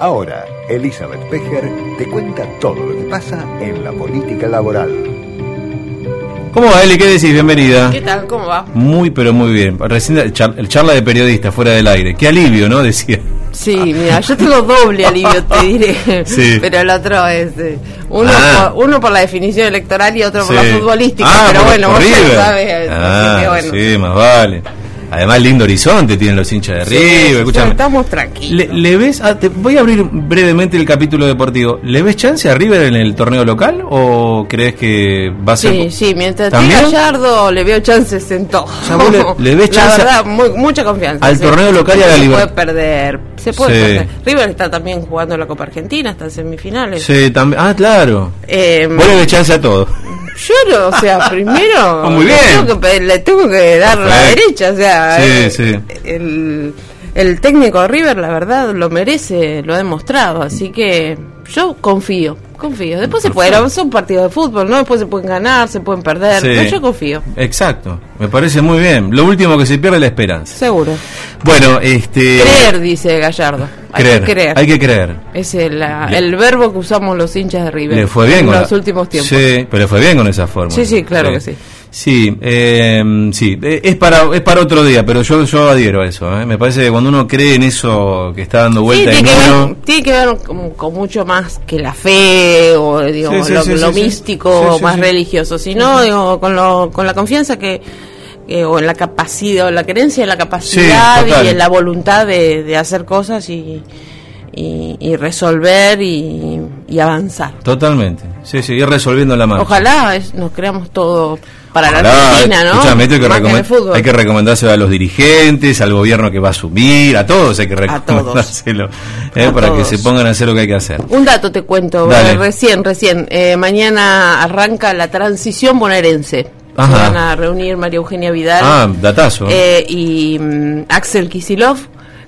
Ahora, Elizabeth Pecher te cuenta todo lo que pasa en la política laboral. ¿Cómo va, Eli? ¿Qué decís? Bienvenida. ¿Qué tal? ¿Cómo va? Muy, pero muy bien. Recién el char- el charla de periodista fuera del aire. Qué alivio, ¿no? Decía. Sí, mira, yo tengo doble alivio, te diré. Sí. Pero el otro es. eh, uno, Ah. por, uno por la definición electoral y otro por Sí. la futbolística. Ah, pero por- bueno, por vos sabes. así Ah, que bueno. sí, más vale. Además, lindo horizonte tienen los hinchas de Sí, River. Escúchame. Estamos tranquilos. ¿Le, le ves? ah, te voy a abrir brevemente el capítulo deportivo. ¿Le ves chance a River en el torneo local o crees que va a ser? Sí, sí, mientras ¿También? Gallardo le veo chances en todo. sea, vos le- le ves La chance verdad, muy- mucha confianza. al sí. torneo local y a la Se Liber- puede perder, se puede Sí. perder. River está también jugando la Copa Argentina, está en semifinales. Sí, también. Ah, claro. Eh, Vos le ves chance a todo. Yo no, o sea, primero Ah, muy le bien. tengo que le tengo que dar la derecha, o sea, Sí, sí. El, el técnico River, la verdad, lo merece, lo ha demostrado, así que yo confío, confío. Después se puede, son partidos de fútbol, ¿no? Después se pueden ganar, se pueden perder, Sí. pero yo confío, Exacto. Me parece muy bien. Lo último que se pierde es la esperanza. seguro. Bueno, este. Creer, dice Gallardo. Hay creer. que creer. Hay que creer. Es el, el verbo que usamos los hinchas de River Le fue bien en con los la- últimos tiempos. Sí, pero le fue bien con esa forma. Sí, sí, claro que sí. Sí, eh, sí, eh, es para es para otro día, pero yo yo adhiero a eso. ¿eh? Me parece que cuando uno cree en eso que está dando Sí, vuelta tiene, en que uno, ver, tiene que ver con, con mucho más que la fe o digamos, Sí, sí, lo, sí, lo sí, sí. místico Sí, o sí, más sí. religioso, sino digo, con, lo, con la confianza que que- o en la capacidad o la creencia en la capacidad y en la voluntad de, de hacer cosas y, y, y resolver y, y avanzar. totalmente. Sí, sí, ir resolviendo la mano. Ojalá es- nos creamos todo para la Argentina, ¿no? hay que, recomend- hay que recomendárselo a los dirigentes, al gobierno que va a asumir, a todos hay que recomendárselo, ¿eh? Para que se pongan a hacer lo que hay que hacer. Un dato te cuento, Dale. eh, recién, recién. Eh, mañana arranca la transición bonaerense. Ajá. Se van a reunir María Eugenia Vidal Ah, datazo. eh, y mm, Axel Kisilov,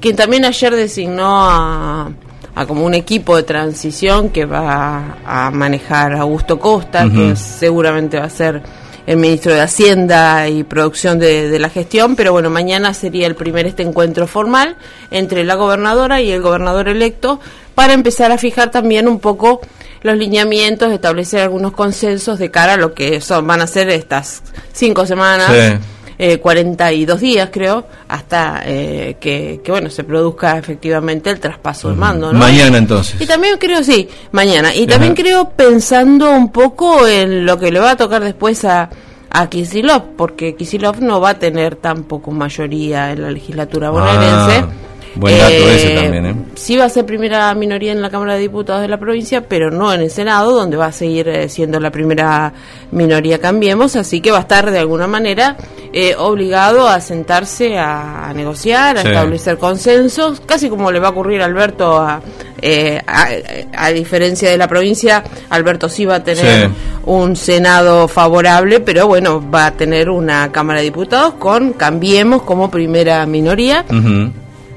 quien también ayer designó a, a como un equipo de transición que va a manejar Augusto Costa, que seguramente va a ser el ministro de Hacienda y producción de, de la gestión, pero bueno, mañana sería el primer este encuentro formal entre la gobernadora y el gobernador electo para empezar a fijar también un poco los lineamientos, establecer algunos consensos de cara a lo que son van a ser estas cinco semanas Sí. Eh, 42 días, creo, hasta eh, que, que, bueno, se produzca efectivamente el traspaso de mando, ¿no? Mañana entonces. Y también creo, sí, mañana. Y también creo pensando un poco en lo que le va a tocar después a, a Kisilov, porque Kisilov no va a tener tampoco mayoría en la legislatura bonaerense. Ah, buen dato ese también, ¿eh? Sí va a ser primera minoría en la Cámara de Diputados de la provincia, pero no en el Senado, donde va a seguir eh, siendo la primera minoría Cambiemos, así que va a estar de alguna manera eh, obligado a sentarse a, a negociar, a Sí. establecer consensos, casi como le va a ocurrir a Alberto, a, eh, a, a diferencia de la provincia, Alberto sí va a tener Sí. un Senado favorable, pero bueno, va a tener una Cámara de Diputados con Cambiemos como primera minoría.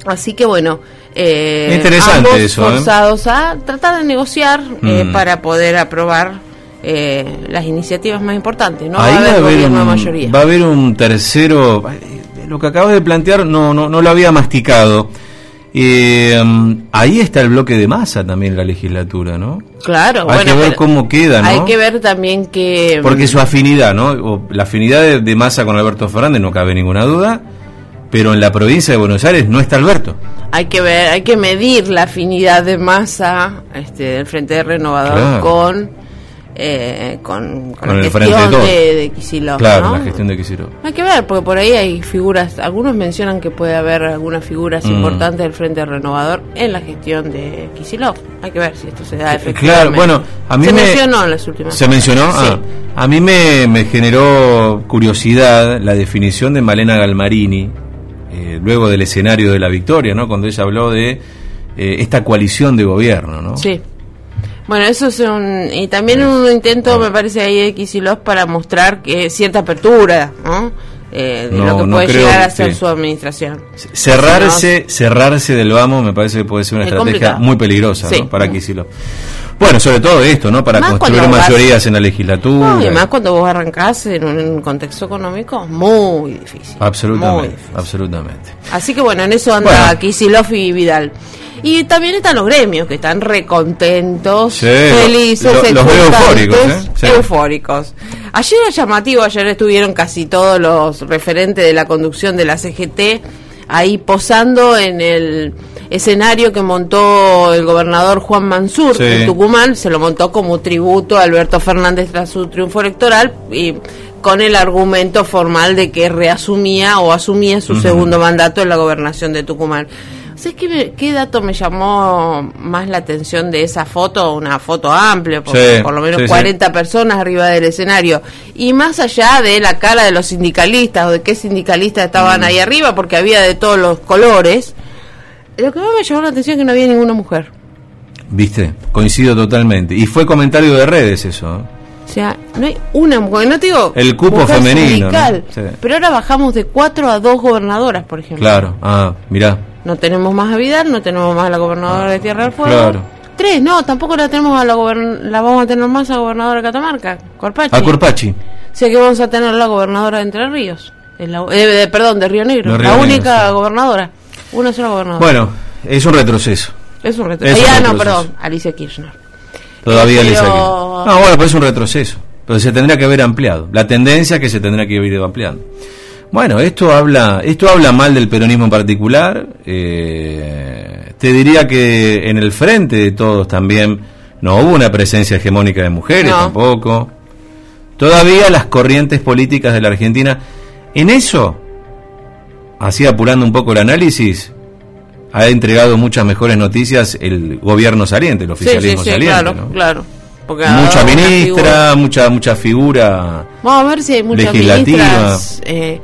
Así que bueno, eh, Interesante ambos eso, ¿eh? forzados a tratar de negociar eh, Mm. para poder aprobar eh, las iniciativas más importantes. No Ahí va a haber gobierno de un, mayoría. va a haber un tercero. Lo que acabas de plantear no, no, no lo había masticado. Eh, mm, ahí está el bloque de masa también la legislatura, ¿no? Claro, Hay bueno, que ver cómo queda, ¿no? Hay que ver también que Porque su afinidad, ¿no? O la afinidad de, de Massa con Alberto Fernández no cabe ninguna duda, pero en la provincia de Buenos Aires no está Alberto. hay que ver, hay que medir la afinidad de masa este, del Frente de Renovador Claro. con eh, con, con Con la el Frente de gestión de, de Kicillof, claro, ¿no? la gestión de Kicillof. Hay que ver, porque por ahí hay figuras, algunos mencionan que puede haber algunas figuras Mm. importantes del Frente Renovador en la gestión de Kisilov. Hay que ver si esto se da efectivamente. Claro, bueno, a mí se me- mencionó en las últimas. ¿Se mencionó? Sí. Ah, a mí me, me generó curiosidad la definición de Malena Galmarini, eh, luego del escenario de la victoria, ¿no? Cuando ella habló de eh, esta coalición de gobierno, ¿no? Sí. Bueno, eso es un... Y también un intento, me parece, ahí de Kisilov para mostrar que cierta apertura, ¿no? Eh, de No, lo que no puede creo llegar a ser sí. su administración. Cerrarse, cerrarse del vamos me parece que puede ser una Es estrategia complicado. muy peligrosa Sí. ¿no? para Kicillof. Bueno, sobre todo esto, ¿no? Para Más construir mayorías en la legislatura. No, y más cuando vos arrancás en un, contexto económico muy difícil. Muy Absolutamente, difícil. absolutamente. Así que bueno, en eso anda Bueno. Kisilov y Vidal. Y también están los gremios, que están recontentos, Sí, felices, lo- los eufóricos, ¿eh? Sí. eufóricos. Ayer era llamativo, ayer estuvieron casi todos los referentes de la conducción de la CGT ahí posando en el escenario que montó el gobernador Juan Mansur Sí. en Tucumán, se lo montó como tributo a Alberto Fernández tras su triunfo electoral y con el argumento formal de que reasumía o asumía su segundo mandato en la gobernación de Tucumán. ¿Sabes qué, qué dato me llamó más la atención de esa foto? Una foto amplia, porque Sí, por lo menos sí, sí. 40 personas arriba del escenario. Y más allá de la cara de los sindicalistas o de qué sindicalistas estaban Mm. ahí arriba, porque había de todos los colores, lo que más me llamó la atención es que no había ninguna mujer. ¿Viste? Coincido totalmente. Y fue comentario de redes eso. ¿eh? O sea, no hay una mujer, no te digo El cupo mujer femenino, sindical, ¿no? Sí. pero ahora bajamos de cuatro a dos gobernadoras, por ejemplo. Claro. Ah, mirá. No tenemos más a Vidal, no tenemos más a la gobernadora de Tierra del Fuego. Claro. Tres, no, tampoco la tenemos a la la vamos a tener más a la gobernadora de Catamarca, Corpachi. A Corpachi. Sea que vamos a tener la gobernadora de Entre Ríos. Es la- eh, perdón, de Río Negro. De Río la Negro, única sí. gobernadora. Una sola gobernadora. Bueno, es un retroceso. es un reto. es un Ah, no, retroceso. perdón, Alicia Kirchner. Todavía Pero- saqué. No, bueno, pues es un retroceso. Pero se tendría que haber ampliado. La tendencia es que se tendrá que haber ido ampliando. Bueno, esto habla, esto habla mal del peronismo en particular. Eh, te diría que en el frente de todos también no hubo una presencia hegemónica de mujeres No. tampoco. Todavía las corrientes políticas de la Argentina, en eso, así apurando un poco el análisis, ha entregado muchas mejores noticias el gobierno saliente, el Sí, sí, oficialismo sí, saliente. claro, ¿no? claro. Porque Mucha ministra, figura- mucha mucha figura. Vamos a ver si hay muchas legislativa. ministras. eh,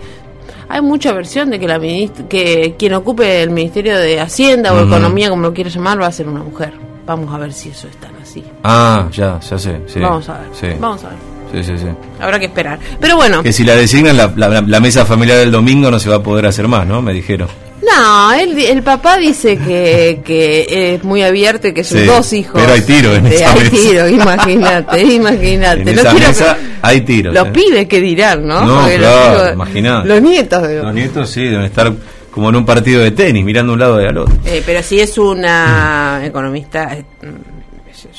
hay mucha versión de que la que quien ocupe el Ministerio de Hacienda o. Economía, como lo quiera llamar, va a ser una mujer. Vamos a ver si eso es tan así. Ah, ya, ya sé. sí, Vamos a ver. Sí, Vamos a ver. sí, sí, sí. Habrá que esperar. Pero bueno, Que si la designan, la, la- la mesa familiar del domingo no se va a poder hacer más, ¿no? Me dijeron. No, el, el papá dice que, que es muy abierto y que sus Sí, dos hijos. pero hay tiro en Eh, esa Hay mesa. tiro, imagínate, imagínate. En No esa quiero mesa que- hay tiros. Los ¿eh? pibes que dirán, ¿no? No, Porque los claro, hijos-. Los nietos, digo. Los nietos sí, deben estar como en un partido de tenis, mirando un lado y al otro. Eh, pero sí es una economista eh,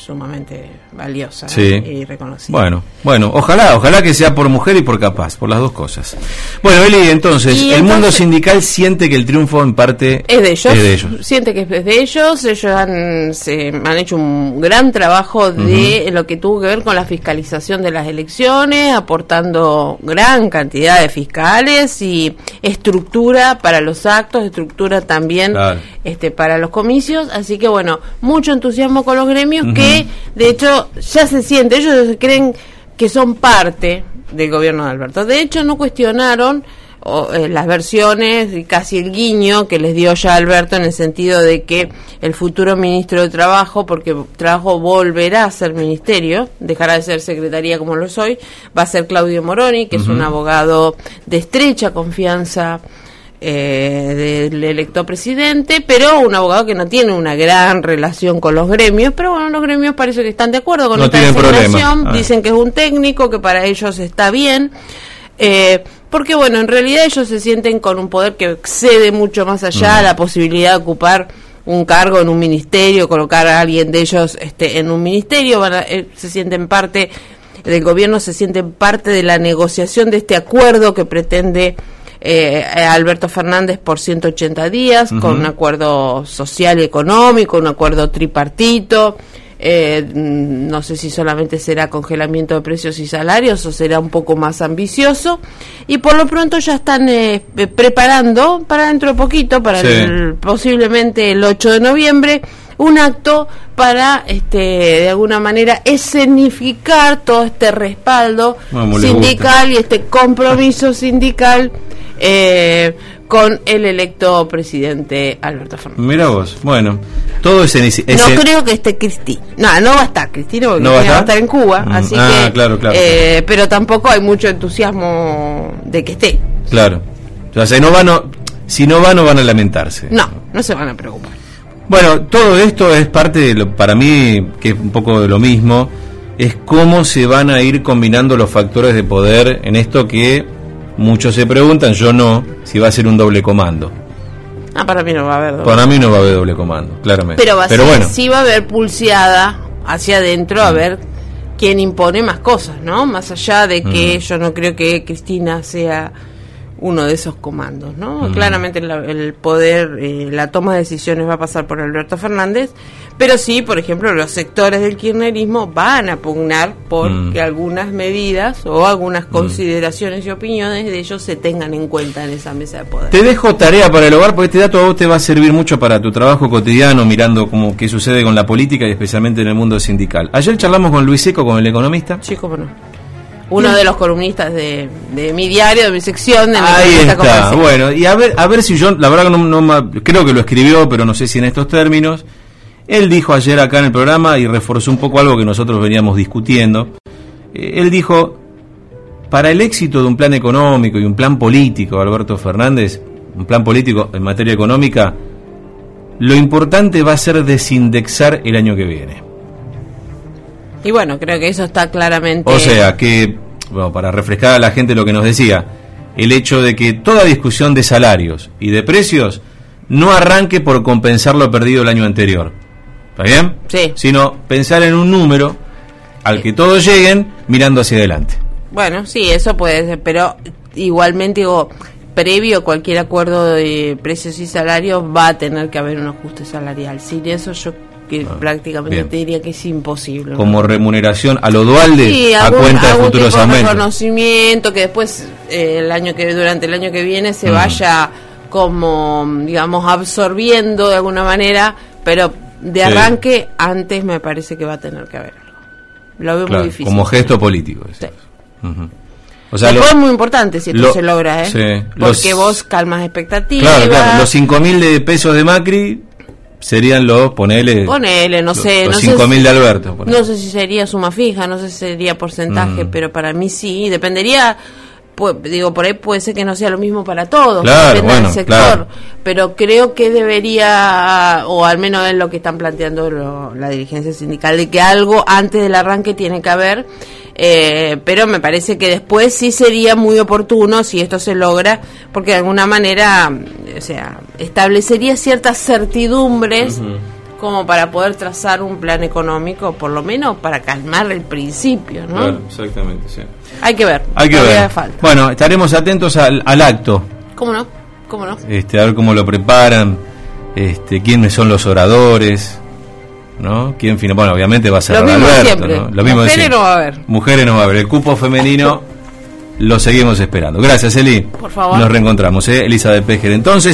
sumamente valiosa Sí. y reconocida. Bueno, bueno, ojalá, ojalá que sea por mujer y por capaz, por las dos cosas. Bueno, Eli, entonces, Y el mundo sindical siente que el triunfo en parte Es de ellos, Es de ellos. siente que es de ellos, ellos han, se, han hecho un gran trabajo de lo que tuvo que ver con la fiscalización de las elecciones, aportando gran cantidad de fiscales y estructura para los actos, estructura también Claro. este para los comicios, así que bueno, mucho entusiasmo con los gremios que de hecho ya se siente, ellos creen que son parte del gobierno de Alberto. De hecho no cuestionaron o, eh, las versiones y casi el guiño que les dio ya Alberto en el sentido de que el futuro ministro de Trabajo, porque Trabajo volverá a ser ministerio, dejará de ser secretaría como lo soy, va a ser Claudio Moroni, que es un abogado de estrecha confianza eh, del electo presidente, pero un abogado que no tiene una gran relación con los gremios, pero bueno, los gremios parece que están de acuerdo con No esta designación, Ah. dicen que es un técnico, que para ellos está bien, eh, porque bueno, en realidad ellos se sienten con un poder que excede mucho más allá a la posibilidad de ocupar un cargo en un ministerio, colocar a alguien de ellos este, en un ministerio, van a- eh, se sienten parte del gobierno, se sienten parte de la negociación de este acuerdo que pretende eh, Alberto Fernández por 180 días, con un acuerdo social y económico, un acuerdo tripartito. eh, mm, no sé si solamente será congelamiento de precios y salarios o será un poco más ambicioso. Y por lo pronto ya están eh, eh, preparando para dentro de poquito, para Sí. el- posiblemente el 8 de noviembre, un acto para, este, de alguna manera, escenificar todo este respaldo sindical y este compromiso sindical eh, con el electo presidente Alberto Fernández. Mira vos, bueno, todo ese... ese No creo que esté Cristina. No, no va a estar Cristina porque ¿No va a Cristina va a estar? en Cuba. Mm, Así ah, que. claro, claro, eh, Pero tampoco hay mucho entusiasmo de que esté. Claro. O sea, no van, no- si no van, no van a lamentarse. No, no se van a preocupar. Bueno, todo esto es parte de lo, para mí, que es un poco de lo mismo, es cómo se van a ir combinando los factores de poder en esto que muchos se preguntan, yo no, si va a ser un doble comando. Ah, para mí no va a haber doble. Para mí no va a haber doble comando, claramente. Pero, va a ser- bueno, sí va a haber pulseada hacia adentro a ver quién impone más cosas, ¿no? Más allá de que yo no creo que Cristina sea uno de esos comandos, ¿no? Claramente la- el poder, eh, la toma de decisiones va a pasar por Alberto Fernández, pero sí, por ejemplo, los sectores del kirchnerismo van a pugnar por Mm. que algunas medidas o algunas consideraciones y opiniones de ellos se tengan en cuenta en esa mesa de poder. Te dejo tarea para el hogar porque este dato a vos te va a servir mucho para tu trabajo cotidiano mirando cómo qué sucede con la política y especialmente en el mundo sindical. Ayer charlamos con Luis Seco, con el economista. Sí, cómo no. Uno de los columnistas de, de mi diario, de mi sección, de mi Ahí está. Bueno, y a ver, a ver si yo, la verdad que no, no creo que lo escribió, pero no sé si en estos términos. Él dijo ayer acá en el programa y reforzó un poco algo que nosotros veníamos discutiendo. Eh, él dijo, para el éxito de un plan económico y un plan político, Alberto Fernández, un plan político en materia económica, lo importante va a ser desindexar el año que viene. Y bueno, creo que eso está claramente. O sea, que, bueno, para refrescar a la gente lo que nos decía, el hecho de que toda discusión de salarios y de precios no arranque por compensar lo perdido el año anterior. ¿Está bien? Sí. Sino pensar en un número al que todos lleguen mirando hacia adelante. Bueno, sí, eso puede ser, pero igualmente digo, previo a cualquier acuerdo de precios y salarios va a tener que haber un ajuste salarial. Sin eso yo que prácticamente Ah, bien. te diría que es imposible. ¿no? Como remuneración a lo dual de Sí, a algún- cuenta de futuros tipo de aumentos. reconocimiento que después eh, el año que durante el año que viene se Mm. vaya como digamos absorbiendo de alguna manera, pero de Sí. arranque antes me parece que va a tener que haber algo. Lo veo Claro, muy difícil. como gesto político. Sí. O sea, lo- es muy importante si esto lo- se logra, ¿eh? sí, Porque los- vos calmas expectativas. claro, claro, los 5 mil de pesos de Macri serían los, ponele, Ponele, no los- sé. los no 5 sé mil si- de Alberto. ponele. No sé si sería suma fija, no sé si sería porcentaje, Mm. pero para mí sí. Dependería, pu- digo, por ahí puede ser que no sea lo mismo para todos, Claro, depende bueno, del sector. claro. Pero creo que debería, o al menos es lo que están planteando lo- la dirigencia sindical, de que algo antes del arranque tiene que haber. Eh, pero me parece que después sí sería muy oportuno si esto se logra, porque de alguna manera, o sea, establecería ciertas certidumbres como para poder trazar un plan económico, por lo menos para calmar el principio, ¿no? Claro, exactamente, sí. Hay que ver. Hay que ver. falta. Bueno, estaremos atentos al, al acto, ¿Cómo no? ¿Cómo no? este, a ver cómo lo preparan, este, quiénes son los oradores, ¿no? ¿Quién fina- Bueno, obviamente va a ser Lo mismo Alberto, siempre. ¿no? Lo mismo Mujeres siempre. no va a haber. Mujeres no va a haber. El cupo femenino lo seguimos esperando. Gracias, Eli. Por favor. Nos reencontramos, ¿eh? Elizabeth Pejer. Entonces.